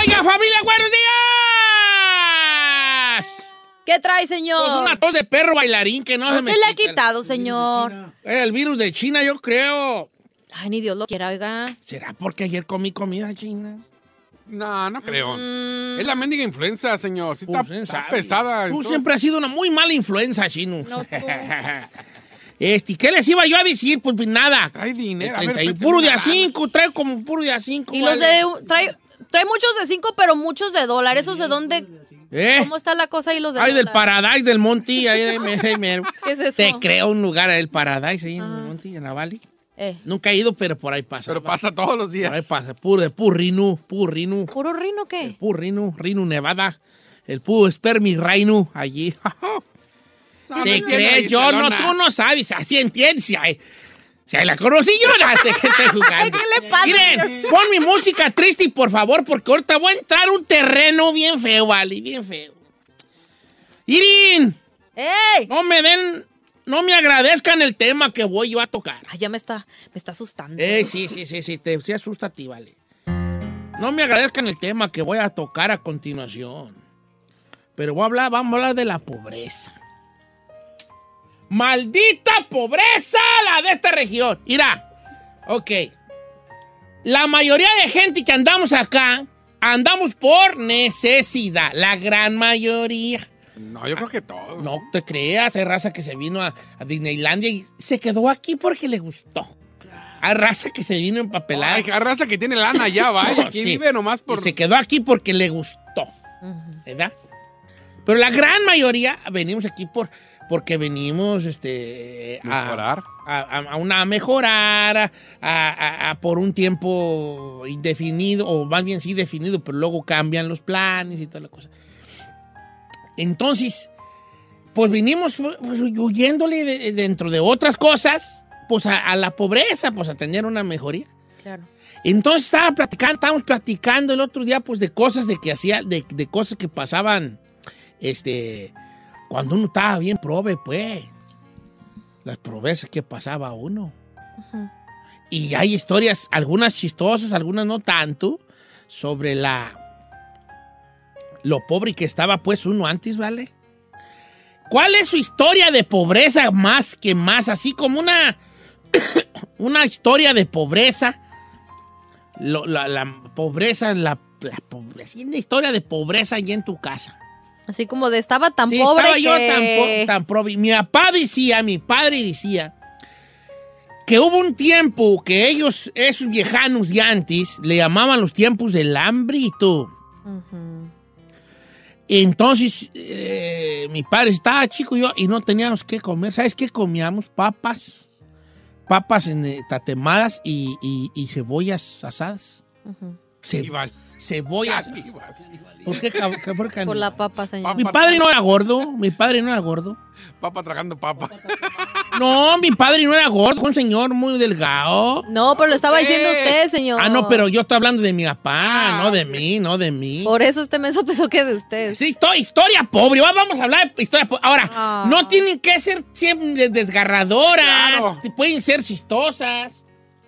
Oiga, familia, buenos días. ¿Qué trae, señor? Pues una tos de perro bailarín que no, No se me se le ha quita. quitado, señor. El virus de China, yo creo. Ay, ni Dios lo quiera, oiga. ¿Será porque ayer comí comida china? No, no creo. Mm, Es la mendiga influenza, señor. Sí está, Pues, ¿quién está pesada. Tú entonces- siempre has sido una muy mala influencia, chino. No, este, ¿qué les iba yo a decir? Pues nada. Trae dinero. A ver, 30 y préstame puro de a. 5, trae como puro de a 5. Y los de... Trae, trae muchos de cinco, pero muchos de dólar. ¿Esos de dónde? ¿Eh? ¿Cómo está la cosa ahí los de Ay, del dólar? Paradise, del Monty, ahí de mero. ¿Qué es eso? Te creo un lugar, el Paradise, ahí en el Ah. Monty, en la Valley. Eh, Nunca he ido, pero por ahí pasa. Pero pasa todos los Por días. ahí pasa, puro de Purrinu, Purrinu, ¿Puro rino qué? Purrinu, Rinu, Nevada. El puro Spermi Reinu, allí. No, ¿Te no crees? Yo no, tú no sabes, así entiendes. Si hay la conocí yo, te que estoy jugando. ¿Qué le pasa, Miren, pon mi música triste, por favor, porque ahorita voy a entrar a un terreno bien feo, vale, bien feo. Irin, ¡Ey! no me den, no me agradezcan el tema que voy yo a tocar. Ay, ya me está, me está asustando. Eh, sí, sí, sí, sí, te sí asusta a ti, vale. No me agradezcan el tema que voy a tocar a continuación. Pero voy a hablar, vamos a hablar de la pobreza. ¡Maldita pobreza la de esta región! Mira, ok. La mayoría de gente que andamos acá, andamos por necesidad. La gran mayoría. No, yo creo que todo. No te creas, hay raza que se vino a, a Disneylandia y se quedó aquí porque le gustó. Hay raza que se vino empapelada. Hay raza que tiene lana ya, vaya. Aquí Sí. vive nomás y por. se quedó aquí porque le gustó. ¿verdad? Pero la gran mayoría venimos aquí por, porque venimos este, a, Mejorar. a, a- a una, a mejorar, a, a- a- por un tiempo indefinido, o más bien sí definido, pero luego cambian los planes y toda la cosa. Entonces, pues vinimos pues, huyéndole de- dentro de otras cosas, pues a, a la pobreza, pues a tener una mejoría. Claro. Entonces estaba platicando, estábamos platicando el otro día, pues, de cosas de que hacía, de, de cosas que pasaban, este, cuando uno estaba bien prove, pues. Las pobrezas que pasaba uno. Y hay historias, algunas chistosas, algunas no tanto, sobre la. lo pobre que estaba, pues, uno antes, ¿vale? ¿Cuál es su historia de pobreza más que más? Así como una. una historia de pobreza. Lo- la, la pobreza, la, la pobreza. Una historia de pobreza allí en tu casa. Así como de estaba tan Sí, pobre estaba que... yo tan, po- tan probi- Mi papá decía, mi padre decía, que hubo un tiempo que ellos, esos viejanos de antes, le llamaban los tiempos del hambre y todo. Ujú. Entonces, eh, mi padre estaba chico y yo y no teníamos que comer. ¿Sabes qué comíamos? Papas. Papas en, eh, tatemadas y, y- y cebollas asadas. Ujú. Ce- Igual. cebollas. Igual. ¿Por qué? qué- por qué Por no? la papa, señor. Mi padre no era gordo. Mi padre no era gordo. Papa tragando papa. No, mi padre no era gordo, un señor muy delgado. No, pero lo estaba diciendo Eh. usted, señor. Ah, no, pero yo estoy hablando de mi papá, Ah, no de mí, no de mí. Por eso usted me sopesó que de usted. Sí, histo- historia pobre. Va- Vamos a hablar de historia pobre. Ahora, Ah. no tienen que ser siempre de- desgarradoras. Claro. Pueden ser chistosas.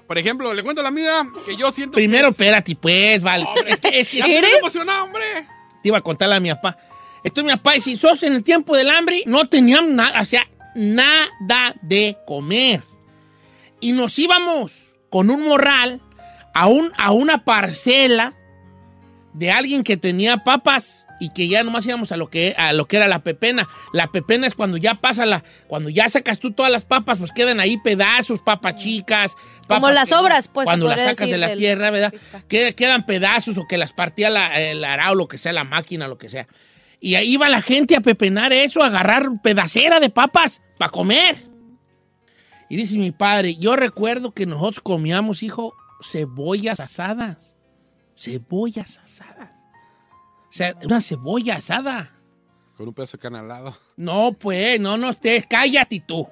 Por ejemplo, le cuento a la amiga que yo siento. Primero, que espérate, pues, vale. Es que, es que emocionado, hombre. te iba a contarle a mi papá. Esto mi papá, y si sos en el tiempo del hambre, no teníamos nada, o sea, nada de comer. Y nos íbamos con un morral a, un, a una parcela de alguien que tenía papas y que ya nomás íbamos a lo que, a lo que era la pepena. La pepena es cuando ya pasa la, cuando ya sacas tú todas las papas, pues quedan ahí pedazos, papas chicas. Como las obras, pues, Cuando las sacas de la tierra, ¿verdad? pista. Que- quedan pedazos o que las partía la, el arao, lo que sea, la máquina, lo que sea. Y ahí iba la gente a pepenar eso, a agarrar pedacera de papas para comer. Y dice mi padre, yo recuerdo que nosotros comíamos, hijo, cebollas asadas. Cebollas asadas. O sea, una cebolla asada. Con un pedazo de carne al lado. No, pues, no, no estés, cállate tú.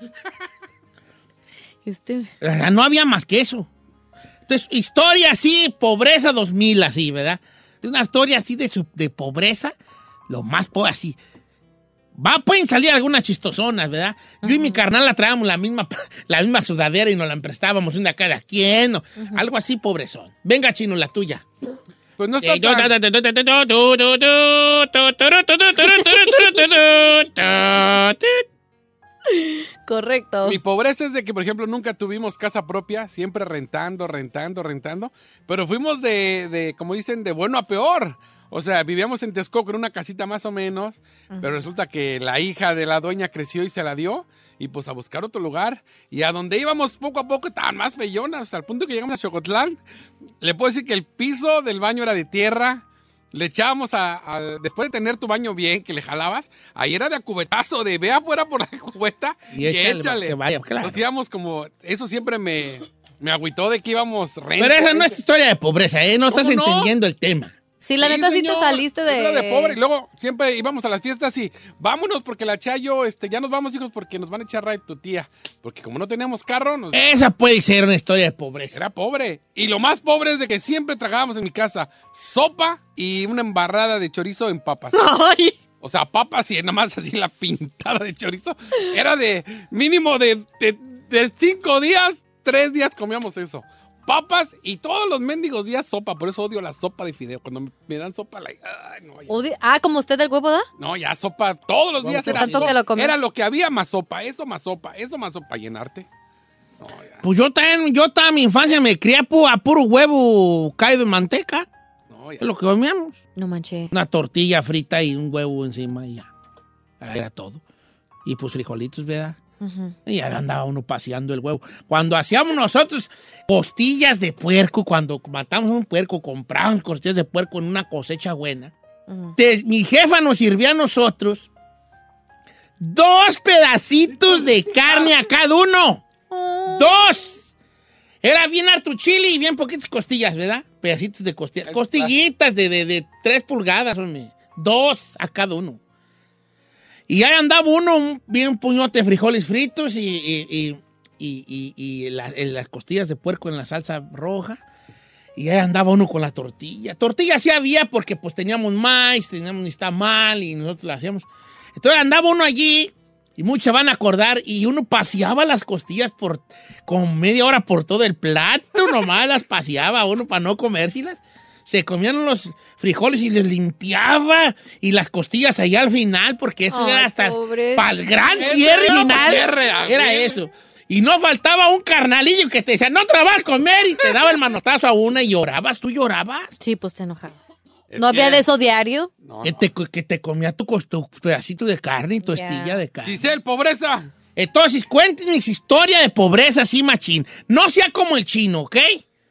Este, no había más que eso. Entonces, historia así, pobreza 2000, así, ¿verdad? Una historia así de, su- de pobreza, lo más pobre, así. Va, pueden salir algunas chistosonas, ¿verdad? Yo y mi carnal la traíamos la misma, la misma sudadera y nos la emprestábamos una cada quien, o algo así pobrezón. Venga, chino, la tuya. Pues no está Eh, tan- correcto. Mi pobreza es de que, por ejemplo, nunca tuvimos casa propia, siempre rentando, rentando, rentando. Pero fuimos de, de, como dicen, de bueno a peor. O sea, vivíamos en Texcoco en una casita más o menos, pero resulta que la hija de la dueña creció y se la dio. Y pues a buscar otro lugar. Y a donde íbamos poco a poco estaban más fellonas. al punto que llegamos a Chocotlán, le puedo decir que el piso del baño era de tierra. Le echábamos a, a- después de tener tu baño bien, que le jalabas, ahí era de a cubetazo, de ve afuera por la cubeta Y y, échale, échale. para que vaya, claro. Nos íbamos como, eso siempre me, me agüitó de que íbamos. Pero esa no es historia de pobreza, ¿eh? No estás entendiendo el tema. Sí, la Sí, neta sí te saliste de... era de pobre. Y luego siempre íbamos a las fiestas y vámonos porque la Chayo, este, ya nos vamos hijos porque nos van a echar ride tu tía. Porque como no teníamos carro, nos Esa puede ser una historia de pobreza. era pobre. Y lo más pobre es de que siempre tragábamos en mi casa sopa y una embarrada de chorizo en papas. Ay. O sea, papas y nada más así la pintada de chorizo. Era de mínimo de, de, de cinco días, tres días comíamos eso. Papas y todos los mendigos días sopa. Por eso odio la sopa de fideo. Cuando me, dan sopa, like, ay, no, ya. Ah, como usted del huevo, ¿da? No, ya sopa todos los días era Tanto sopa. que lo. Era lo que había más sopa, eso más sopa, eso más sopa, llenarte. No, ya, Pues yo también, yo toda mi infancia me crié a, pu- a puro huevo caído en manteca. no, ya. Es lo que comíamos. No manché. Una tortilla frita y un huevo encima y ya. Era todo. Y pues frijolitos, ¿verdad? Ujú. Y ya andaba uno paseando el huevo. Cuando hacíamos nosotros costillas de puerco, cuando matamos un puerco, comprábamos costillas de puerco en una cosecha buena. Ujú. te- mi jefa nos sirvió a nosotros dos pedacitos de carne a cada uno. ¡Dos! Era bien harto chile y bien poquitas costillas, ¿verdad? Pedacitos de costillas. Costillitas de, de, de tres pulgadas, hombre. Dos a cada uno. Y ahí andaba uno, un, bien puñote de frijoles fritos y, y, y- y- las costillas de puerco en la salsa roja. Y ahí andaba uno con la tortilla. Tortilla sí había porque pues teníamos maíz, teníamos ni mal y nosotros la hacíamos. Entonces andaba uno allí y muchos van a acordar y uno paseaba las costillas por con media hora por todo el plato, nomás las paseaba uno para no comérselas. Se comían los frijoles y les limpiaba y las costillas allá al final porque eso Ay, era hasta para el gran cierre era final. cierre, Era eso. Y no faltaba un carnalillo que te decía, no te la vas a comer y te daba el manotazo a una y llorabas. ¿Tú llorabas? Sí, pues te enojaba. Es ¿No había de eso diario? No, Que no. te, que te comía tu, tu pedacito de carne y tu Ya. estilla de carne. Giselle, pobreza. Entonces, cuéntenme su historia de pobreza así, machín. No sea como el chino, ¿ok?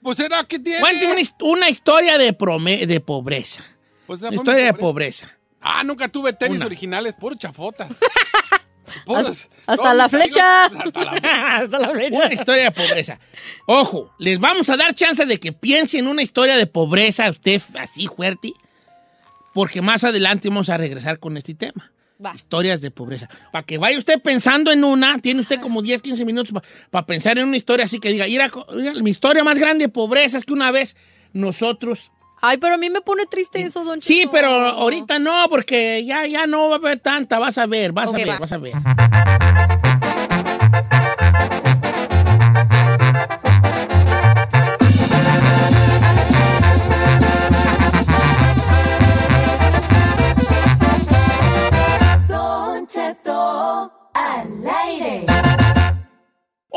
Pues era que tiene. Cuénteme una, his- una historia de, prome- de pobreza. Pues, Una historia de pobreza. pobreza. Ah, nunca tuve tenis Una. originales, puros chafotas. Puros- Hasta la amigos- flecha. hasta la- Hasta la flecha. Una historia de pobreza. Ojo, les vamos a dar chance de que piensen una historia de pobreza, usted así fuerte, porque más adelante vamos a regresar con este tema. Va. Historias de pobreza. Para que vaya usted pensando en una, tiene usted como 10, 15 minutos para pensar en una historia así que diga, "Mira, co- mira, mi historia más grande de pobreza es que una vez nosotros... Ay, pero a mí me pone triste eso, don Sí, Cheto. pero ahorita no, porque ya, ya no va a haber tanta, vas a ver, vas a ver, va. vas a ver.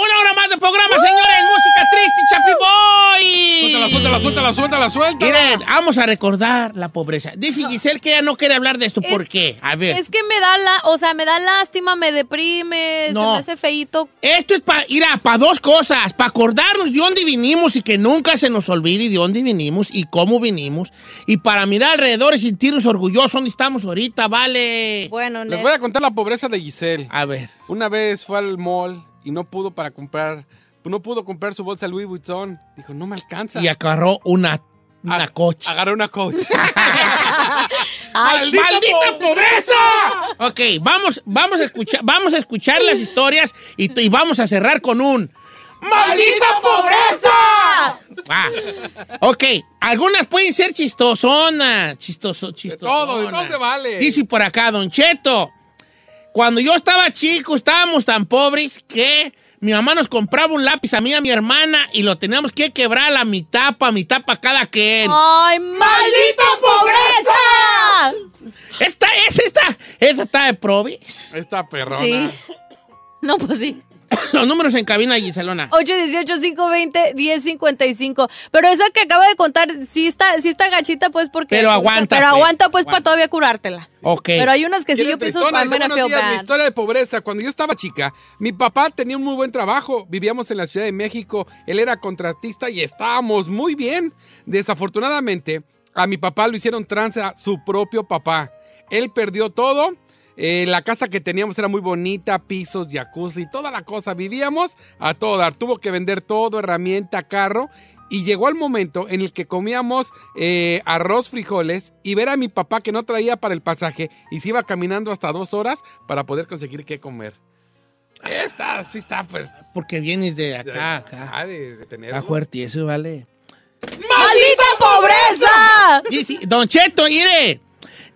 Una hora más de programa, señores. Música triste, Chapi Boy. Suéltala, suéltala, Suéltala, suéltala. Miren, vamos a recordar la pobreza. Dice Giselle que ella no quiere hablar de esto. ¿Por qué? A ver. Es que me da la, o sea, me da lástima, me deprime, No. se me hace feíto. Esto es para ir a para dos cosas, para acordarnos de dónde vinimos y que nunca se nos olvide de dónde vinimos y cómo vinimos y para mirar alrededor y sentirnos orgullosos dónde estamos ahorita, vale. Bueno, Les voy a contar la pobreza de Giselle. A ver. Una vez fue al mall y no pudo para comprar, no pudo comprar su bolsa Louis Vuitton. Dijo, no me alcanza. Y agarró una una coche. Agarró una coach. Ay, ¡Maldita, pobreza! Ok, vamos, vamos, a escuchar, vamos a escuchar las historias y, y vamos a cerrar con un ¡Maldita pobreza! Va. Ok, algunas pueden ser chistosonas. Chistoso, chistosonas. todo, de todo se vale. Dice por acá, Don Cheto. Cuando yo estaba chico, estábamos tan pobres que mi mamá nos compraba un lápiz a mí y a mi hermana y lo teníamos que quebrar a la mitad para mitad para cada quien. ¡Ay, maldita pobreza! Esta, es esta, esa está de probis. Esta perrona. Sí. No, pues sí. Los números en cabina, Giselona. 818-520-1055. Pero esa que acaba de contar, sí está, sí está gachita, pues, porque... Pero aguanta, Pero pues. aguanta, pues, para todavía curártela. Ok. Pero hay unas que sí ¿Quieres yo pienso días, Mi historia de pobreza. Cuando yo estaba chica, mi papá tenía un muy buen trabajo. Vivíamos en la Ciudad de México. Él era contratista y estábamos muy bien. Desafortunadamente, a mi papá lo hicieron trance a su propio papá. Él perdió todo. Eh, la casa que teníamos era muy bonita, pisos, jacuzzi, toda la cosa. Vivíamos a todo dar. Tuvo que vender todo, herramienta, carro. Y llegó el momento en el que comíamos eh, arroz, frijoles y ver a mi papá que no traía para el pasaje y se iba caminando hasta dos horas para poder conseguir qué comer. Esta sí está pues. Porque vienes de acá, acá. Ah, de, de tenerlo. Está fuerte, eso vale. ¡Maldita pobreza! Dice, Don Cheto, mire,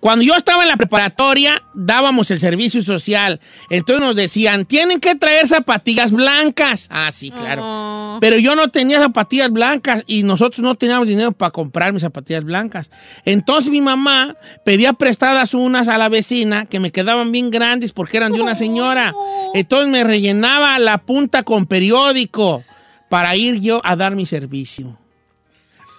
cuando yo estaba en la preparatoria, dábamos el servicio social. Entonces nos decían, tienen que traer zapatillas blancas. Ah, sí, claro. Oh. Pero yo no tenía zapatillas blancas y nosotros no teníamos dinero para comprar mis zapatillas blancas. Entonces mi mamá pedía prestadas unas a la vecina que me quedaban bien grandes porque eran de una señora. Entonces me rellenaba la punta con periódico para ir yo a dar mi servicio.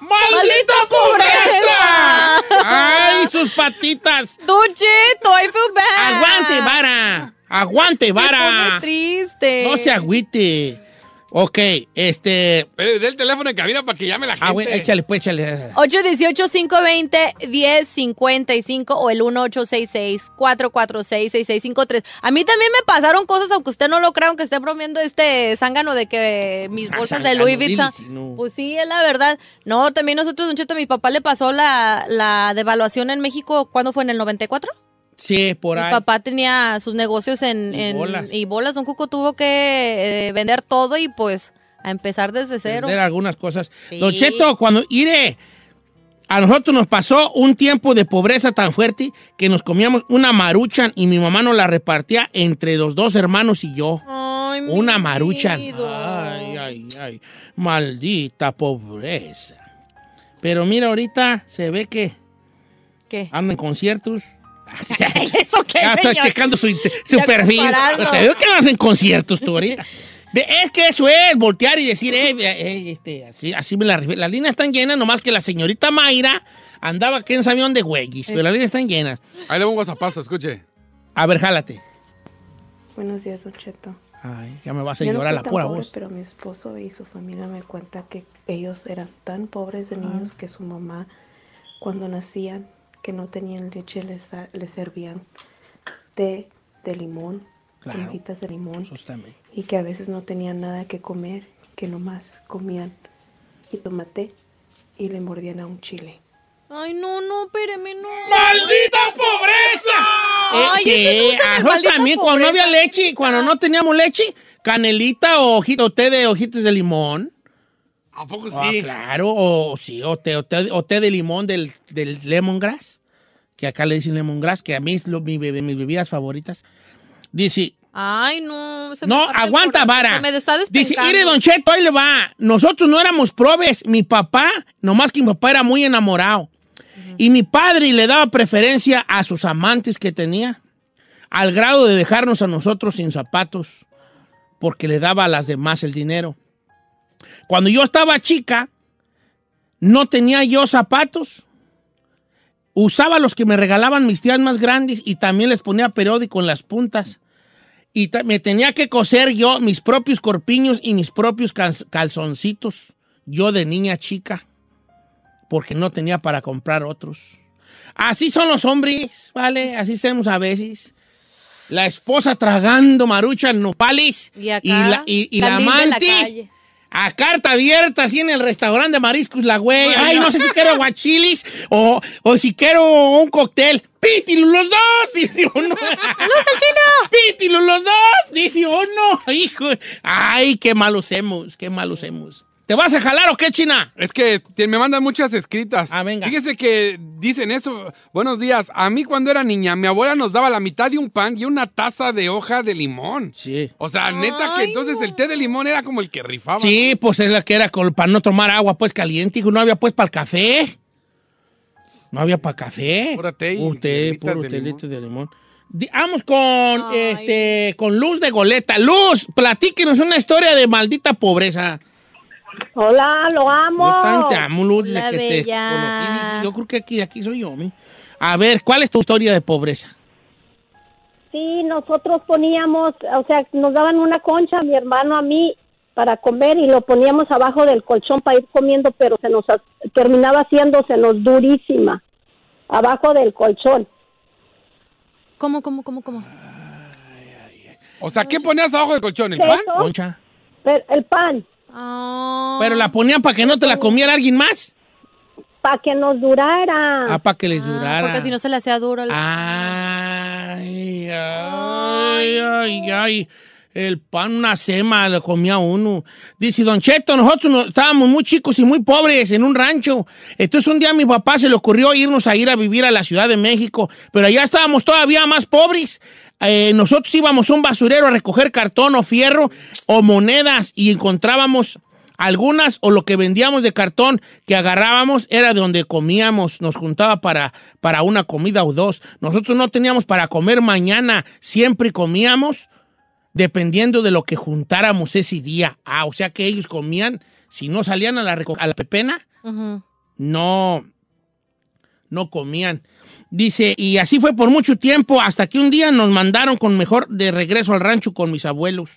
¡Maldita pobreza! ¡Ay, sus patitas! Don Cheto, I feel bad. ¡Aguante, vara! ¡Aguante, Me pone vara! triste. No se agüite. Ok, este... Pero dé el teléfono en cabina para que llame la gente. Ah, güey, échale, pues, échale. 818-520-1055 o el 1866-446-6653. A mí también me pasaron cosas, aunque usted no lo crea, aunque esté bromeando este zángano de que mis Ah, bolsas de Louis dile Vuitton. si no. Pues sí, es la verdad. No, también nosotros, Don Cheto, a mi papá le pasó la, la devaluación en México, ¿cuándo fue? ¿En el 94? Sí, por Mi ahí. papá tenía sus negocios en... Y en- bolas. Y bolas. Don Cuco tuvo que eh, vender todo y pues a empezar desde cero. Vender algunas cosas. Sí. Don Cheto, cuando iré, a nosotros nos pasó un tiempo de pobreza tan fuerte que nos comíamos una maruchan y mi mamá nos la repartía entre los dos hermanos y yo. Ay, mi Una maruchan. Ay, ay, ay. Maldita pobreza. Pero mira, ahorita se ve que ¿Qué? anda en conciertos. ¿Eso qué, Ya estoy checando su, perfil. comparando. Te veo que andas en conciertos tú ahorita. Es que eso es, voltear y decir, eh, eh, este, así, así me la. Las líneas están llenas, nomás que la señorita Mayra andaba aquí en Samión de Güeyes, pero las líneas están llenas. Ahí le pongo WhatsApp, escuche. A ver, jálate. Buenos días, Don Cheto. Ay, ya me vas a Yo no llorar fui la pura pobre, voz. Pero mi esposo y su familia me cuentan que ellos eran tan pobres de niños Ah. que su mamá, cuando nacían, que no tenían leche, les, les servían té de limón, Claro. hojitas de limón, y que a veces no tenían nada que comer, que nomás comían jitomate y le mordían a un chile. Ay, no, no, espéreme, no. ¡Maldita pobreza! Ay, sí, ese no es a el nosotros maldita también, cuando no había leche, cuando no teníamos leche, canelita o o té de hojitas de limón. ¿A poco Ah, sí? claro, o sí, o té, o té- o té de limón del, del lemongrass, que acá le dicen lemongrass, que a mí es lo- mi mis bebidas favoritas. Dice, Ay, no. se me no, aguanta, vara. se Me está Dice, mire, Don Cheto, ahí le va. Nosotros no éramos probes. Mi papá, nomás que mi papá era muy enamorado. Y mi padre le daba preferencia a sus amantes que tenía, al grado de dejarnos a nosotros sin zapatos, porque le daba a las demás el dinero. Cuando yo estaba chica, no tenía yo zapatos. Usaba los que me regalaban mis tías más grandes y también les ponía periódico en las puntas. Y me tenía que coser yo mis propios corpiños y mis propios cal- calzoncitos. Yo de niña chica. Porque no tenía para comprar otros. Así son los hombres, ¿vale? Así somos a veces. La esposa tragando maruchas nopales. Y acá, la, y- y la amante. A carta abierta, así en el restaurante de mariscos, la güey. Ay, no sé si quiero aguachilis o, o si quiero un cóctel. ¡Pítilos los dos! Dice uno. ¡Los chino! ¡Pítilos los dos! Dice uno. Hijo. Ay, qué malos hemos, qué malos hemos. ¿Te vas a jalar o qué, China? Es que te- me mandan muchas escritas. Ah, venga. Fíjese que dicen eso. Buenos días. A mí cuando era niña, mi abuela nos daba la mitad de un pan y una taza de hoja de limón. Sí. O sea, neta que entonces el té de limón era como el que rifaba. Sí, pues es la que era con- para no tomar agua, pues caliente. Hijo, no había pues para el café. No había para café. Pura té y Puro té, hierbitas puro de telito de limón. Vamos con, Ay. este, con Luz de Goleta. Luz, platíquenos una historia de maldita pobreza. Hola, lo amo. Yo también te amo, Luz, desde Hola, que te bella. conocí. Yo creo que aquí, aquí soy yo. A ver, ¿cuál es tu historia de pobreza? Sí, nosotros poníamos, o sea, nos daban una concha, a mi hermano, a mí, para comer y lo poníamos abajo del colchón para ir comiendo, pero se nos terminaba haciéndosenos durísima, abajo del colchón. ¿Cómo, cómo, cómo, cómo? O sea, ¿qué ponías abajo del colchón? ¿El pan? Concha. pero el pan, Ah. ¿Pero la ponían para que no te la comiera alguien más? para que nos durara. Ah, para que les Ah, durara. porque si no se le hacía duro. el- Ay, ay, ay, ay. El pan, una sema, lo comía uno. Dice, Don Cheto, nosotros no- estábamos muy chicos y muy pobres en un rancho. Entonces un día a mi papá se le ocurrió irnos a ir a vivir a la Ciudad de México, pero allá estábamos todavía más pobres. Eh, nosotros íbamos a un basurero a recoger cartón o fierro o monedas y encontrábamos algunas o lo que vendíamos de cartón que agarrábamos era de donde comíamos, nos juntaba para, para una comida o dos. Nosotros no teníamos para comer mañana, siempre comíamos dependiendo de lo que juntáramos ese día. Ah, o sea que ellos comían, si no salían a la, a la pepena, no, no comían. Dice, y así fue por mucho tiempo, hasta que un día nos mandaron con mejor de regreso al rancho con mis abuelos.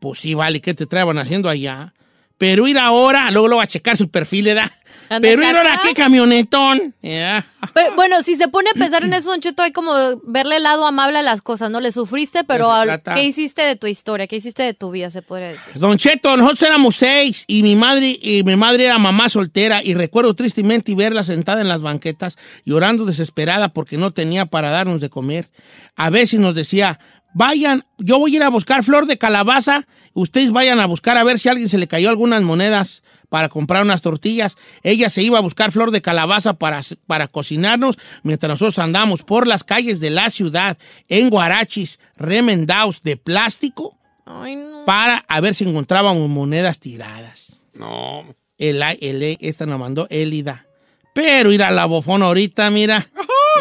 Pues sí, vale, ¿qué te traban haciendo allá? Pero ir ahora, luego lo va a checar su perfil, ¿verdad? Pero ir ahora, ¿qué camionetón? Pero, bueno, si se pone a pensar en eso, Don Cheto, hay como verle el lado amable a las cosas, ¿no? Le sufriste, pero. ¿qué hiciste de tu historia? ¿Qué hiciste de tu vida, se podría decir? Don Cheto, nosotros éramos seis y mi madre y mi madre era mamá soltera y recuerdo tristemente verla sentada en las banquetas llorando desesperada porque no tenía para darnos de comer. A veces nos decía, vayan, yo voy a ir a buscar flor de calabaza, ustedes vayan a buscar a ver si a alguien se le cayó algunas monedas para comprar unas tortillas. Ella se iba a buscar flor de calabaza para, para cocinarnos mientras nosotros andamos por las calles de la ciudad en guarachis remendados de plástico Ay, no. para a ver si encontrábamos monedas tiradas. No. El, el, esta nos mandó Elida. Pero ir a la bofona ahorita, mira.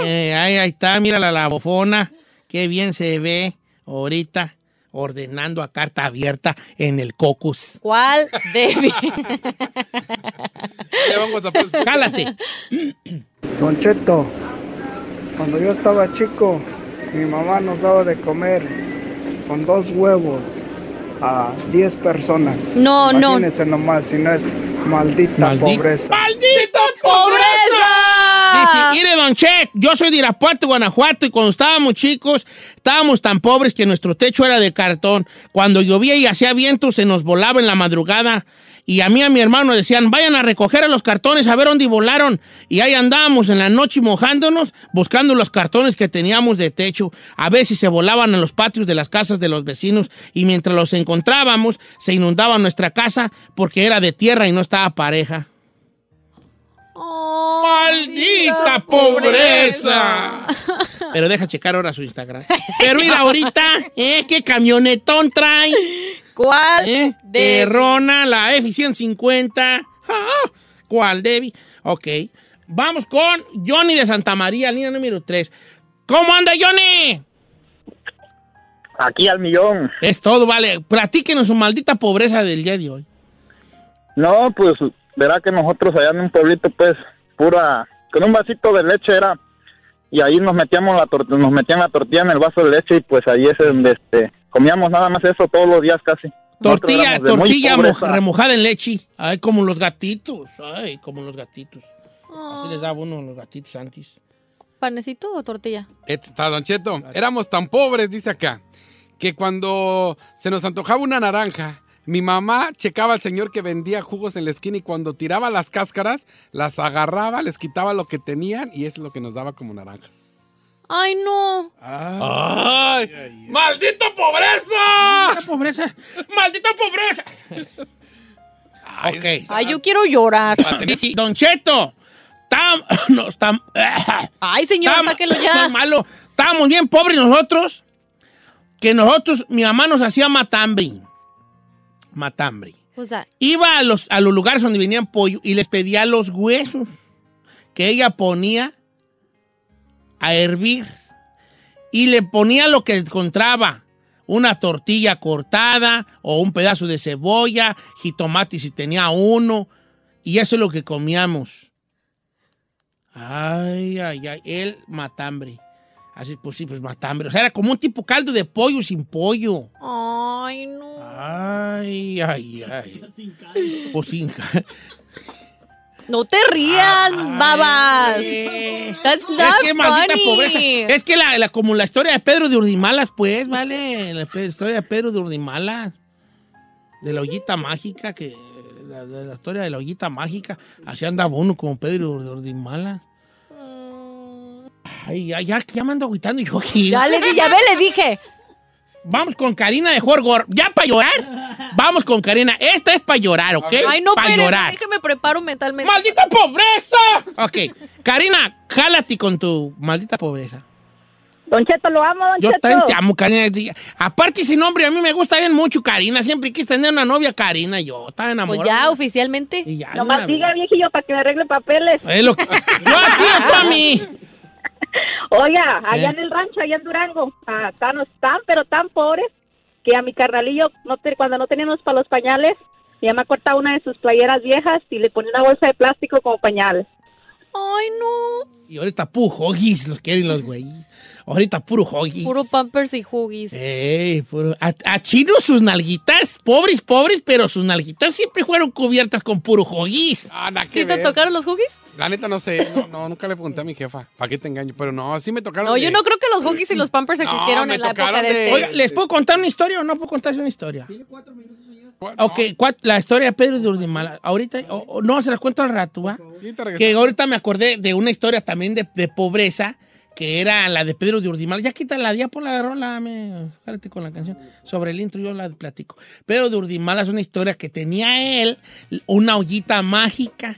Eh, ahí, ahí está, mira la, la bofona. Qué bien se ve ahorita ordenando a carta abierta en el cocus. ¿Cuál? Debbie. Ya vamos a Jálate. Don Cheto, cuando yo estaba chico, mi mamá nos daba de comer con dos huevos a 10 personas. No, no. Imagínense nomás, si no es maldita Maldita- pobreza. ¡Maldita pobreza! Dice, mire, don Che, yo soy de Irapuato, Guanajuato, y cuando estábamos chicos, estábamos tan pobres que nuestro techo era de cartón. Cuando llovía y hacía viento, se nos volaba en la madrugada. Y a mí y a mi hermano decían, vayan a recoger a los cartones a ver dónde volaron. Y ahí andábamos en la noche mojándonos, buscando los cartones que teníamos de techo. A veces se volaban en los patios de las casas de los vecinos y mientras los encontrábamos, se inundaba nuestra casa porque era de tierra y no estaba pareja. Oh, ¡Maldita pobreza! Pero deja checar ahora su Instagram. Pero mira ahorita, ¿eh? ¿Qué camionetón trae? ¿Cuál? ¿Eh? Debbie. Terrona, la F-150. Ah, ¿Cuál, Debbie? Ok. Vamos con Johnny de Santa María, línea número 3. ¿Cómo anda, Johnny? Aquí al millón. Es todo, vale. Platíquenos su maldita pobreza del día de hoy. No, pues verá que nosotros allá en un pueblito, pues, pura, con un vasito de leche era, y ahí nos metíamos la tor- nos metían la tortilla en el vaso de leche y pues ahí es donde este, comíamos nada más eso todos los días casi. Tortilla, tortilla remojada en leche. Ay, como los gatitos. Ay, como los gatitos. Así les daba uno a los gatitos antes. ¿Panecito o tortilla? Este Está, Don Cheto. Éramos tan pobres, dice acá, que cuando se nos antojaba una naranja, mi mamá checaba al señor que vendía jugos en la esquina y cuando tiraba las cáscaras, las agarraba, les quitaba lo que tenían y es lo que nos daba como naranja. Ay, no. ¡Ay! ¡Maldita pobreza! ¡Maldita pobreza! ¡Maldita pobreza! ok. Ay, yo quiero llorar. Don Cheto. Tam, no, tam, Ay, señor, tam- sáquelo ya. no, malo. Estábamos bien pobres nosotros. Que nosotros, mi mamá nos hacía matambre. Matambre. O sea, Iba a los, a los lugares donde venían pollo y les pedía los huesos que ella ponía a hervir. Y le ponía lo que encontraba. Una tortilla cortada o un pedazo de cebolla, jitomate si tenía uno. Y eso es lo que comíamos. Ay, ay, ay. El matambre. Así, pues sí, pues matambre. O sea, era como un tipo caldo de pollo sin pollo. ay, no. Ay, ay, ay. Pues sin ca- No te rías, babas. That's not Es que maldita funny. pobreza. Es que la, la- como la historia de Pedro de Urdimalas, pues, vale. La historia de Pedro de Urdimalas. De la ollita mágica, que. La, de la historia de la ollita mágica. Así andaba uno como Pedro de Urdimalas. Ay, ya, ya, ya me ando agüitando yo aquí. Ya le ya ve, le dije. Vamos con Karina de Jorgor. ¿Ya para llorar? Vamos con Karina. Esta es para llorar, ¿ok? Ay, no, Para llorar. déjeme preparo mentalmente. ¡Maldita pobreza! Ok, Karina, jálate con tu maldita pobreza. Don Cheto, lo amo, Don Yo Cheto. también te amo, Karina. Aparte, ese nombre a mí me gusta bien mucho, Karina. Siempre quise tener una novia, Karina. Yo estaba enamorado. Pues ya, oficialmente. Y ya, Nomás diga, viejillo, para que me arregle papeles. Es lo que- Yo a ti a mí. Oiga, allá en el rancho, allá en Durango, ah, tan, tan, pero tan pobres, que a mi carnalillo, no te- cuando no teníamos para los pañales, mi mamá cortaba una de sus playeras viejas y le ponía una bolsa de plástico como pañal. Ay, no. Y ahorita puro hoggies los quieren los güey. Ahorita puro hoggies. Puro pampers y huggies. Ey, puro- A, a Chino sus nalguitas, pobres, pobres, pero sus nalguitas siempre fueron cubiertas con puro hoggies. Ah, nada ¿Sí te tocaron los huggies? La neta no sé, no, no, nunca le pregunté a mi jefa, ¿para qué te engaño? Pero no, sí me tocaron. No, de- yo no creo que los huggies y los pampers existieron en la época de de- este. Oiga, ¿les puedo contar una historia o no puedo contarse una historia? ¿Cuál? Ok, cuat- la historia de Pedro de Urdimala. Ahorita, o- o no, se las cuento al rato, ¿va? Que ahorita me acordé de una historia también de, de pobreza, que era la de Pedro de Urdimala. Ya quita la ya por la rola, me, con la canción. Sobre el intro yo la platico. Pedro de Urdimala es una historia que tenía él una ollita mágica,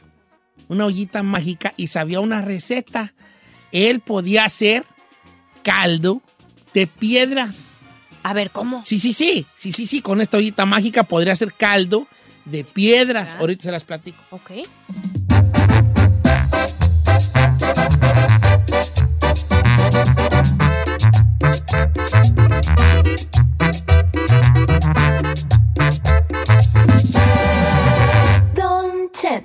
una ollita mágica y sabía una receta. Él podía hacer caldo de piedras. A ver, ¿cómo? Sí, sí, sí, sí, sí, sí, con esta ollita mágica podría hacer caldo de piedras. Yes. Ahorita se las platico. Ok.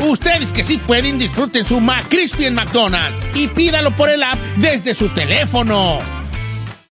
Ustedes que sí pueden, disfruten su McCrispy en McDonald's y pídalo por el app desde su teléfono.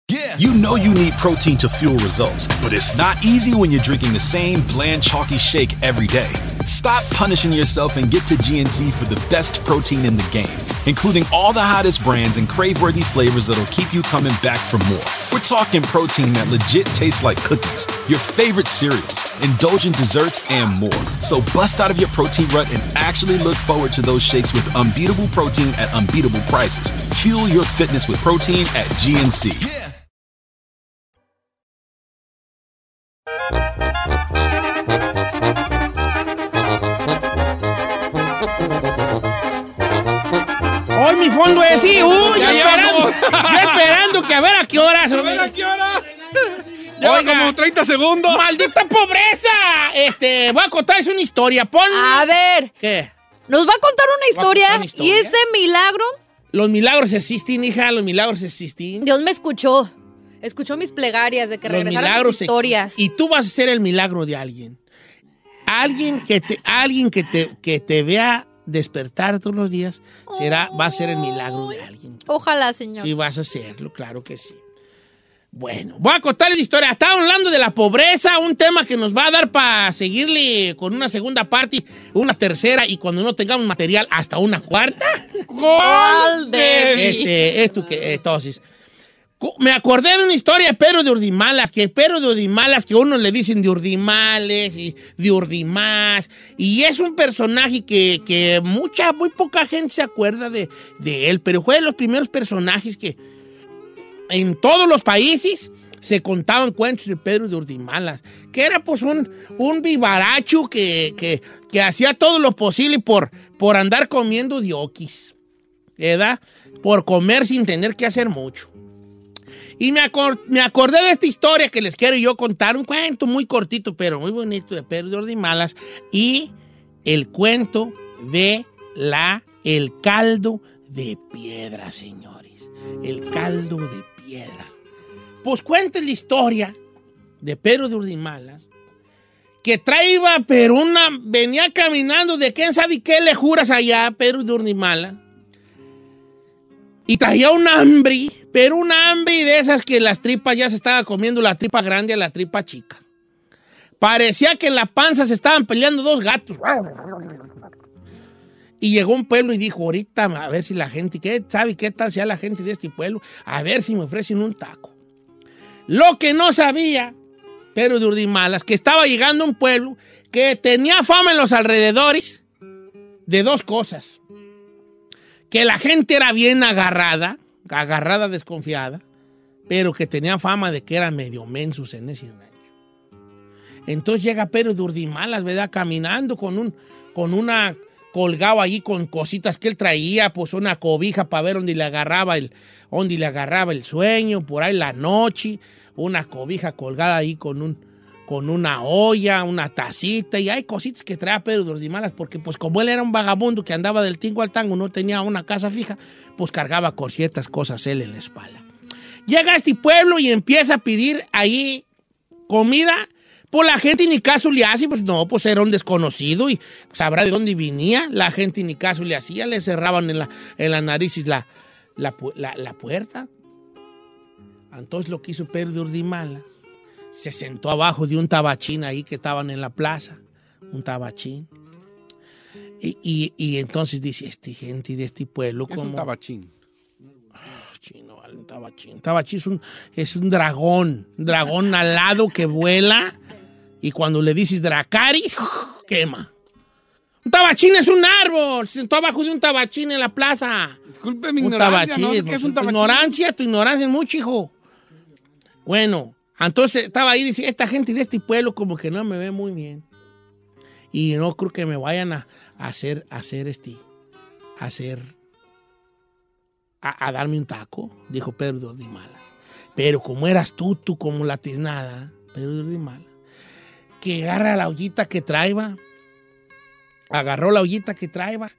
Yeah. You know you need protein to fuel results, but it's not easy when you're drinking the same bland, chalky shake every day. Stop punishing yourself and get to GNC for the best protein in the game, including all the hottest brands and crave-worthy flavors that'll keep you coming back for more. We're talking protein that legit tastes like cookies, your favorite cereals, indulgent desserts, and more. So bust out of your protein rut and actually look forward to those shakes with unbeatable protein at unbeatable prices. Fuel your fitness with protein at GNC. Hoy mi fondo es sí, uy, Ya yo esperando, yo esperando que a ver a qué horas. A ver, ¿a qué horas? Lleva como 30 segundos. ¡Maldita pobreza! Este, voy a contarles una historia. Pon. A ver. ¿Qué? Nos va a contar una historia, contar una historia. y ese milagro, Los milagros existen, hija, los milagros existen. Dios me escuchó. Escuchó mis plegarias de que Los regresaran mis historias. existen. Y tú vas a ser el milagro de alguien. Alguien que te, alguien que te, que te vea despertar todos los días será, va a ser el milagro de alguien. Ojalá, señor. Sí, vas a hacerlo, claro que sí. Bueno, voy a contarles la historia. Estaba hablando de la pobreza, un tema que nos va a dar para seguirle con una segunda parte, una tercera y cuando no tengamos material, hasta una cuarta. ¡Gol de Este, esto que, entonces, cu- me acordé de una historia de Pedro de Urdimalas, que Pedro de Urdimalas, que uno le dicen de Urdimales y de Urdimás, y es un personaje que, que mucha, muy poca gente se acuerda de, de él, pero fue de los primeros personajes que en todos los países se contaban cuentos de Pedro de Urdimalas, que era pues un, un vivaracho que, que, que hacía todo lo posible por, por andar comiendo dioquis, ¿verdad? Por comer sin tener que hacer mucho. Y me, acor- me acordé de esta historia que les quiero yo contar, un cuento muy cortito, pero muy bonito de Pedro de Urdimalas, y el cuento de la, el caldo de piedra, señores. El caldo de piedra. Pues cuenta la historia de Pedro de Urdimalas, que traía, pero una, venía caminando de quién sabe qué le juras allá, Pedro de Urdimalas, y traía un hambre, pero un hambre de esas que las tripas ya se estaba comiendo la tripa grande a la tripa chica. Parecía que en la panza se estaban peleando dos gatos. Y llegó un pueblo y dijo, ahorita a ver si la gente, ¿qué sabe qué tal sea la gente de este pueblo? A ver si me ofrecen un taco. Lo que no sabía, pero de Urdimalas, que estaba llegando a un pueblo que tenía fama en los alrededores de dos cosas. Que la gente era bien agarrada, agarrada desconfiada, pero que tenía fama de que eran medio mensos en ese rancho. Entonces llega Pedro de Urdimalas, ¿verdad? Caminando con, un, con una colgado allí con cositas que él traía, pues una cobija para ver dónde le agarraba el, dónde le agarraba el sueño, por ahí la noche, una cobija colgada ahí con un, con una olla, una tacita, y hay cositas que traía Pedro de porque pues como él era un vagabundo que andaba del tingo al tango, no tenía una casa fija, pues cargaba con ciertas cosas él en la espalda. Llega a este pueblo y empieza a pedir ahí comida, pues la gente ni caso le hace, pues no, pues era un desconocido y sabrá de dónde venía, la gente ni caso le hacía, le cerraban en la, en la nariz la, la, la- la puerta. Entonces lo que hizo Pedro de Urdimalas, se sentó abajo de un tabachín ahí que estaban en la plaza, un tabachín. Y, y- y entonces dice, este gente de este pueblo, ¿Qué es un tabachín? Chino, un tabachín. Un tabachín es un, es un dragón, un dragón alado que vuela y cuando le dices dracaris, quema. Un tabachín es un árbol, se sentó abajo de un tabachín en la plaza. Disculpe mi Un ignorancia, tabachín, no qué pues, es un tu tabachín. ignorancia, tu ignorancia es mucho, hijo. Bueno, entonces estaba ahí decía, esta gente de este pueblo como que no me ve muy bien. Y no creo que me vayan a, hacer, a hacer este, a hacer, a, darme un taco, dijo Pedro de Malas. Pero como eras tú, tú como la tiznada, pero de mala, que agarra la ollita que traeba, agarró la ollita que traeba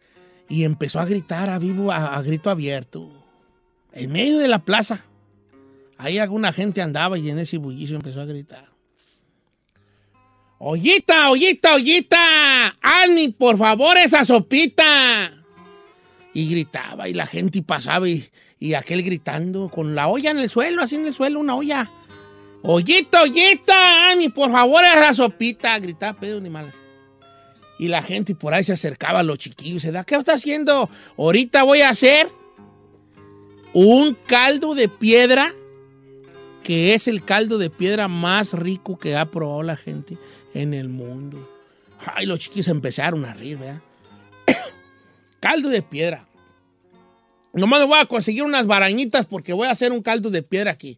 y empezó a gritar a vivo, a grito abierto, en medio de la plaza. Ahí alguna gente andaba y en ese bullicio empezó a gritar. Ollita, ollita, ollita, hazme por favor esa sopita. Y gritaba y la gente pasaba y, y aquel gritando con la olla en el suelo, así en el suelo, una olla. Ollita, ollita, hazme por favor esa sopita. Gritaba pedo ni mal. Y la gente por ahí se acercaba a los chiquillos y se da, ¿qué está haciendo? Ahorita voy a hacer un caldo de piedra que es el caldo de piedra más rico que ha probado la gente en el mundo. Ay, los chiquillos empezaron a reír, ¿verdad? caldo de piedra. Nomás me voy a conseguir unas barañitas porque voy a hacer un caldo de piedra aquí.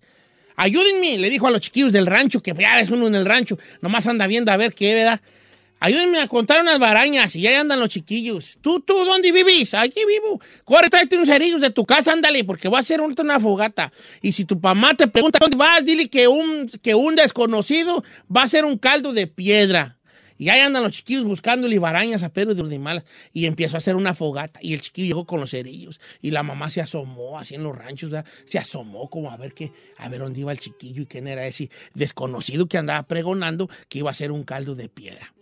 Ayúdenme, le dijo a los chiquillos del rancho, que ya es uno en el rancho, nomás anda viendo a ver qué, ¿verdad? Ayúdenme a contar unas barañas y ahí andan los chiquillos. ¿Tú, tú, dónde vivís? Aquí vivo. Corre, tráete unos cerillos de tu casa, ándale, porque voy a ahorita una fogata. Y si tu mamá te pregunta dónde vas, dile que un, que un desconocido va a hacer un caldo de piedra. Y ahí andan los chiquillos buscándole barañas a Pedro de Urdimalas. Y empezó a hacer una fogata. Y el chiquillo llegó con los cerillos. Y la mamá se asomó, así en los ranchos, ¿verdad? se asomó como a ver qué, a ver dónde iba el chiquillo y quién era ese desconocido que andaba pregonando que iba a hacer un caldo de piedra.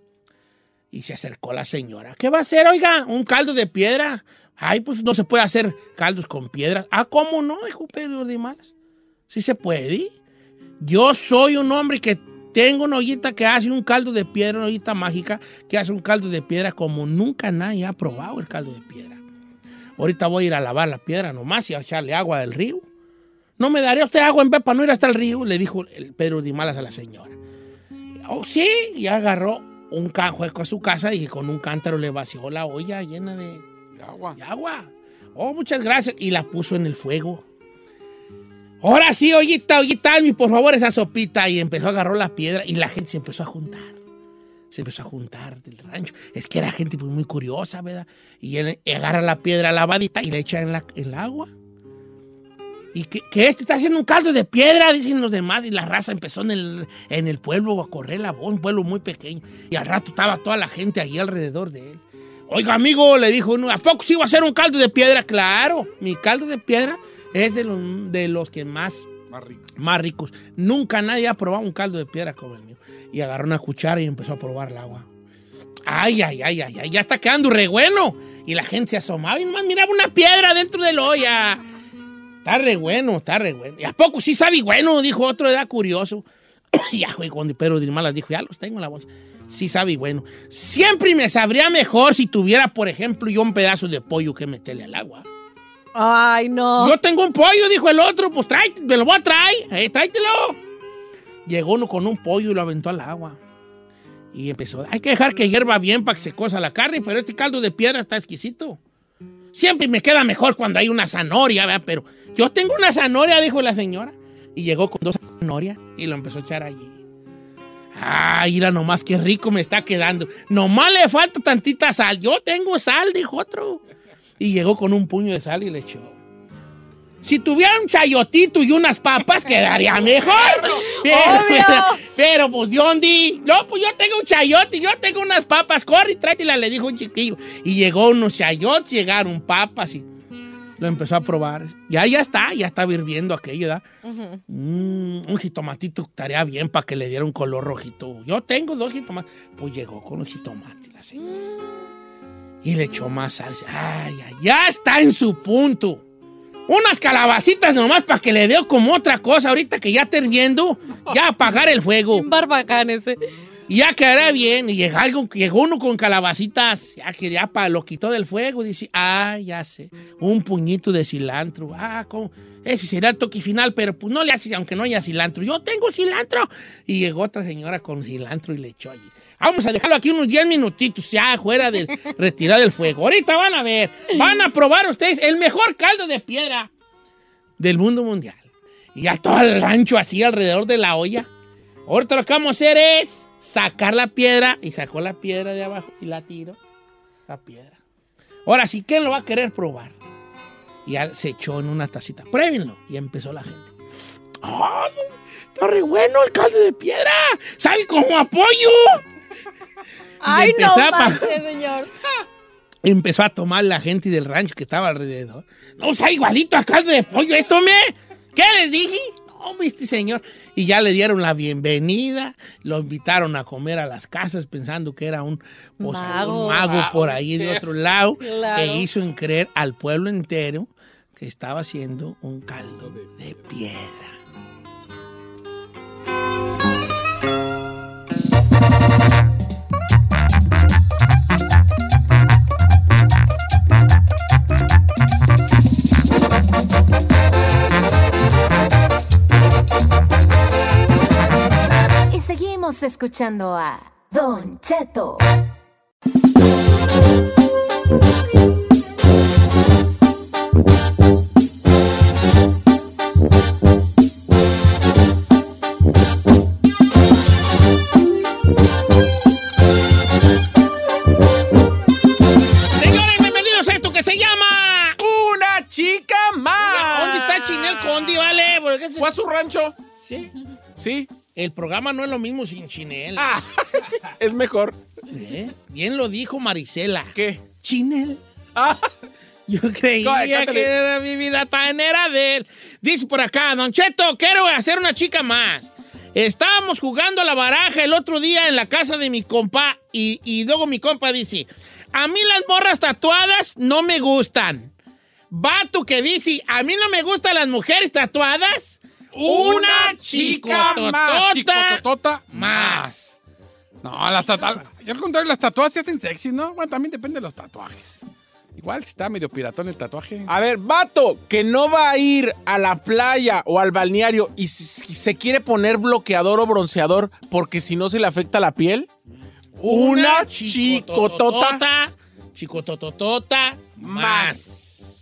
Y se acercó la señora. ¿Qué va a hacer, oiga? ¿Un caldo de piedra? Ay, pues no se puede hacer caldos con piedras. Ah, ¿cómo no, hijo Pedro de Malas? Sí se puede. Yo soy un hombre que tengo una ollita que hace un caldo de piedra, una ollita mágica que hace un caldo de piedra como nunca nadie ha probado el caldo de piedra. Ahorita voy a ir a lavar la piedra nomás y a echarle agua del río. ¿No me daría usted agua en vez para no ir hasta el río? Le dijo el Pedro de Malas a la señora. Oh, sí, y agarró un canjueco a su casa y con un cántaro le vació la olla llena de, agua. de agua. Oh, muchas gracias. Y la puso en el fuego. Ahora sí, ollita, ollita, por favor esa sopita. Y empezó a agarrar la piedra y la gente se empezó a juntar. Se empezó a juntar del rancho. Es que era gente pues, muy curiosa, ¿verdad? Y él agarra la piedra lavadita y la echa en, la, en el agua. Y que, que, este está haciendo un caldo de piedra, dicen los demás. Y la raza empezó en el, en el pueblo a correr la voz, un pueblo muy pequeño. Y al rato estaba toda la gente allí alrededor de él. Oiga, amigo, le dijo uno, ¿a poco sí va a hacer un caldo de piedra? Claro, mi caldo de piedra es de los, de los que más, Más rico. más ricos. Nunca nadie ha probado un caldo de piedra como el mío. Y agarró una cuchara y empezó a probar el agua. Ay, ay, ay, ay, ay, ya está quedando re bueno. Y la gente se asomaba y nomás miraba una piedra dentro de la olla. Está re bueno, está re bueno. ¿Y a poco sí sabe bueno? Dijo otro, era curioso. ya, güey, cuando Pedro de Malas dijo, ya los tengo en la bolsa. Sí sabe bueno. Siempre me sabría mejor si tuviera, por ejemplo, yo un pedazo de pollo que meterle al agua. Ay, no. Yo tengo un pollo, dijo el otro, pues tráete, me lo voy a traer, eh, tráetelo. Llegó uno con un pollo y lo aventó al agua. Y empezó, hay que dejar que hierva bien para que se cosa la carne, pero este caldo de piedra está exquisito. Siempre me queda mejor cuando hay una zanahoria, ¿verdad? Pero yo tengo una zanahoria, dijo la señora. Y llegó con dos zanahorias y lo empezó a echar allí. Ay, mira nomás qué rico me está quedando. Nomás le falta tantita sal. Yo tengo sal, dijo otro. Y llegó con un puño de sal y le echó. Si tuviera un chayotito y unas papas, quedaría mejor. Pero, Obvio. pero pues, ¿dónde? No, pues yo tengo un chayote, yo tengo unas papas, corre y tráetela, le dijo un chiquillo. Y llegó unos chayotes, llegaron papas y lo empezó a probar. Ya, ya está, ya estaba hirviendo aquello, ¿verdad? Mm, un jitomatito estaría bien para que le diera un color rojito. Yo tengo dos jitomates. Pues llegó con un jitomate la señora. Y le echó más salsa. Ay, ay, ya está en su punto. Unas calabacitas nomás para que le dé como otra cosa ahorita que ya está hirviendo. Ya apagar el fuego. Un barbacán ese. Y ya quedará bien. Y llegó, algo- llegó uno con calabacitas. Ya que ya pa- lo quitó del fuego. Dice, ah, ya sé. Un puñito de cilantro. Ah, ¿cómo? Ese será el toque final, pero pues no le hace, aunque no haya cilantro. Yo tengo cilantro. Y llegó otra señora con cilantro y le echó allí. Vamos a dejarlo aquí unos 10 minutitos ya fuera de retirar del fuego. Ahorita van a ver. Van a probar ustedes el mejor caldo de piedra del mundo mundial. Y ya todo el rancho así alrededor de la olla. Ahorita lo que vamos a hacer es sacar la piedra y sacó la piedra de abajo y la tiró. La piedra. Ahora sí, ¿quién lo va a querer probar? Y se echó en una tacita. Pruébenlo. Y empezó la gente. ¡Ah, está re bueno el caldo de piedra! ¿Sabe cómo apoyo? Ay, no manches, señor. Empezó a tomar la gente del rancho que estaba alrededor. No, sea igualito a caldo de pollo esto, me. ¿Qué les dije? No, este señor. Y ya le dieron la bienvenida, lo invitaron a comer a las casas pensando que era un, pues, Mago. un mago Mago, por ahí de otro lado Claro. que hizo en creer al pueblo entero que estaba haciendo un caldo de piedra. Seguimos escuchando a Don Cheto. El programa no es lo mismo sin Chinel. Es mejor. ¿Eh? Bien lo dijo Marisela. ¿Qué? Chinel. Ah. Yo creía que era mi vida tan era de él. Dice por acá, Don Cheto, quiero hacer una chica más. Estábamos jugando a la baraja el otro día en la casa de mi compa y, y luego mi compa dice, a mí las morras tatuadas no me gustan. Vato que dice, a mí no me gustan las mujeres tatuadas. Una chica más. Chicototota más. No, las tatuajes. Yo al contrario, las tatuajes se hacen sexy, ¿no? Bueno, también depende de los tatuajes. Igual si está medio piratón el tatuaje. A ver, vato, que no va a ir a la playa o al balneario y si se quiere poner bloqueador o bronceador porque si no se le afecta la piel. Una chicotota Chicototota más.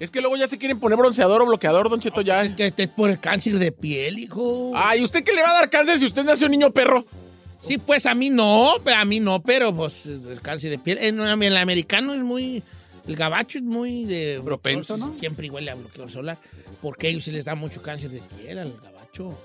Es que luego ya se quieren poner bronceador o bloqueador, Don Cheto, ya. Es que te es por el cáncer de piel, hijo. Ay, ¿usted qué le va a dar cáncer si usted nació niño perro? Sí, pues a mí no, a mí no, pero pues el cáncer de piel. En el americano es muy. El gabacho es muy de. Propenso, ¿no? Siempre igual a bloqueador solar. Porque a ellos sí les da mucho cáncer de piel al gabacho.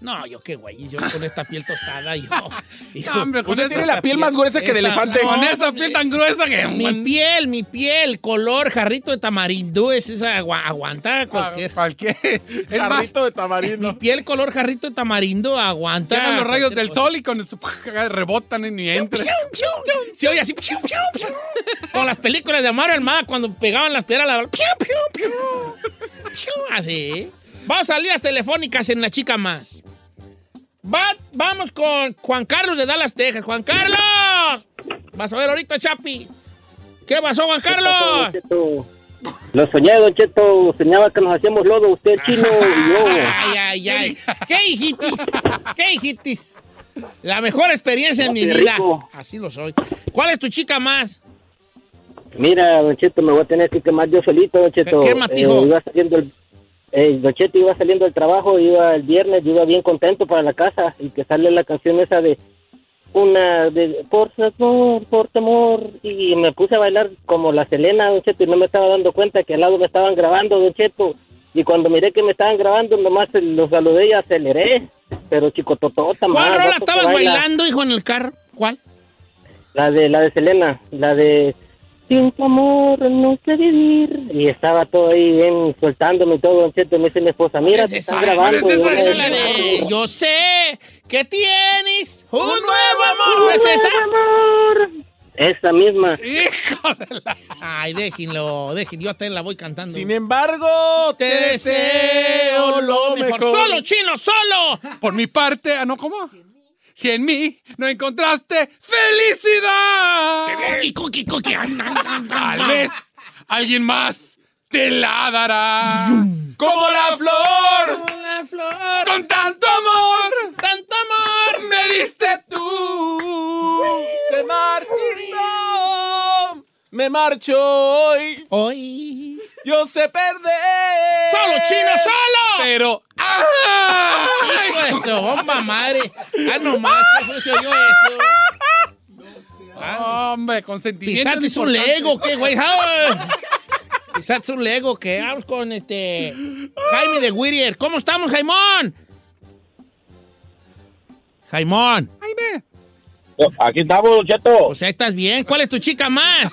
No, yo qué güey, yo con esta piel tostada, yo. hijo, No, hombre, con Usted esa tiene la piel más gruesa que de elefante. Con esa piel tan gruesa que. Mi piel, mi piel, color jarrito de tamarindo, es esa agua- aguanta cualquier. Cualquier. Es más, Jarrito de Mi tamarindo. piel color jarrito de tamarindo aguanta. llegan los rayos del cosa. sol y con eso rebotan y ni entra. Se oye así. piu, piu, piu. Con las películas de Mario Almada cuando pegaban las piedras la piu, piu, piu. Piu, Así. Vamos a líneas telefónicas en la chica más. Va- vamos con Juan Carlos de Dallas, Texas. Juan Carlos. Vas a ver ahorita, Chapi. ¿Qué pasó, Juan Carlos? Lo soñé, Don Cheto. Soñaba que nos hacíamos lodo, usted chino y yo. Ay, ay, ay. ¿Qué hijitis? ¿Qué hijitis? La mejor experiencia en mi qué vida. rico. Así lo soy. ¿Cuál es tu chica más? Mira, Don Cheto, me voy a tener que quemar yo solito, Don Cheto. ¿Qué- qué, matijo? Eh, iba saliendo el, eh, Don Cheto iba saliendo del trabajo, iba el viernes, iba bien contento para la casa y que sale la canción esa de una de por favor, por temor y me puse a bailar como la Selena, Don Cheto, y no me estaba dando cuenta que al lado me estaban grabando, Don Cheto. Y cuando miré que me estaban grabando, nomás los saludé y aceleré. Pero chico totota, ¿Cuál rola estabas baila. bailando, hijo, en el carro? ¿Cuál? La de la de Selena, la de Sin tu amor no sé vivir. Y estaba todo ahí bien soltándome y todo. Me dice mi esposa, mira, te están grabando. Yo, Esa es la de Yo sé que tienes un nuevo amor. ¿No es esa? Esa misma. Ay, déjenlo, déjenlo. Yo también la voy cantando. Sin embargo, te deseo lo mejor. ¡Solo, chino, solo! Por mi parte, ah, no, ¿cómo? Si en mí no encontraste felicidad. Cookie, cookie, cookie. Tal vez alguien más te la dará. Como la flor. Como la flor. Con tanto amor. Tanto amor. Me diste tú. Se marchito. Me marcho hoy. Hoy. Yo sé perder. ¡Solo, chino, solo! Pero. ¡Ah! Su bomba madre. Ah, no más, ¿cómo se oyó eso? Hombre, consentimiento. Pisaste es un. Lego, ¿qué, güey? ¡Ah! Quizás un Lego que vamos con este Jaime de Whittier. ¿Cómo estamos, Jaimón? Jaimón. Jaime. Aquí estamos, Cheto. O sea, ¿estás bien? ¿Cuál es tu chica más?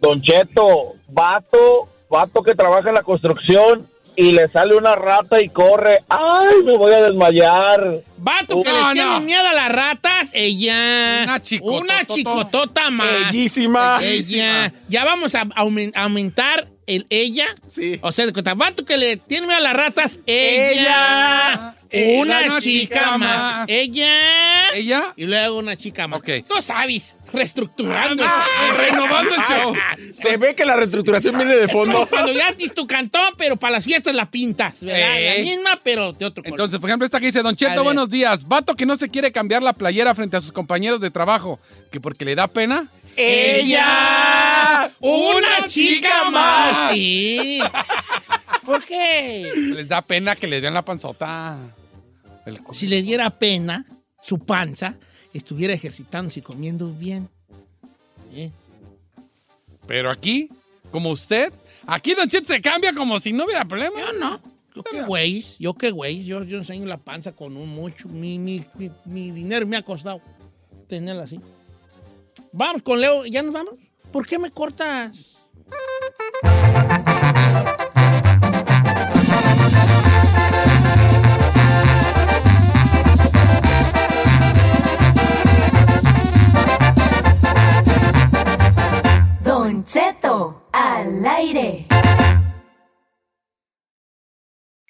Don Cheto, vato, vato que trabaja en la construcción y le sale una rata y corre. ¡Ay, me voy a desmayar! Vato que No, le tiene no. miedo a las ratas, ella. Una chicototota. Una chicotota más. Bellísima. Ella. Ya vamos a aumen- aumentar el ella. Sí. O sea, de cuenta, vato que le tiene miedo a las ratas, Ella. ella. Una, Una chica, chica más. más. Ella. ¿Ella? Y luego una chica más. Ok. Tú sabes, reestructurando. Ah, renovando el show. Se ve que la reestructuración viene de fondo. Cuando ya tienes tu cantón, pero para las fiestas la pintas, ¿verdad? Eh. La misma, pero de otro color. Entonces, por ejemplo, esta que dice, Don Cheto, buenos días. Vato que no se quiere cambiar la playera frente a sus compañeros de trabajo, que porque le da pena. ¡Ella! ¡Una chica más! Sí. ¿Por qué? Les da pena que les vean la panzota. El cu- Si le diera pena, su panza estuviera ejercitándose y comiendo bien. Sí. Pero aquí, como usted, aquí Don Cheto se cambia como si no hubiera problema. Yo no. Yo qué güey, yo qué güey, yo, yo enseño la panza con un mucho. Mi, mi, mi, mi dinero me ha costado tenerla así. Vamos con Leo, ¿ya nos vamos? ¿Por qué me cortas? Don Cheto, al aire.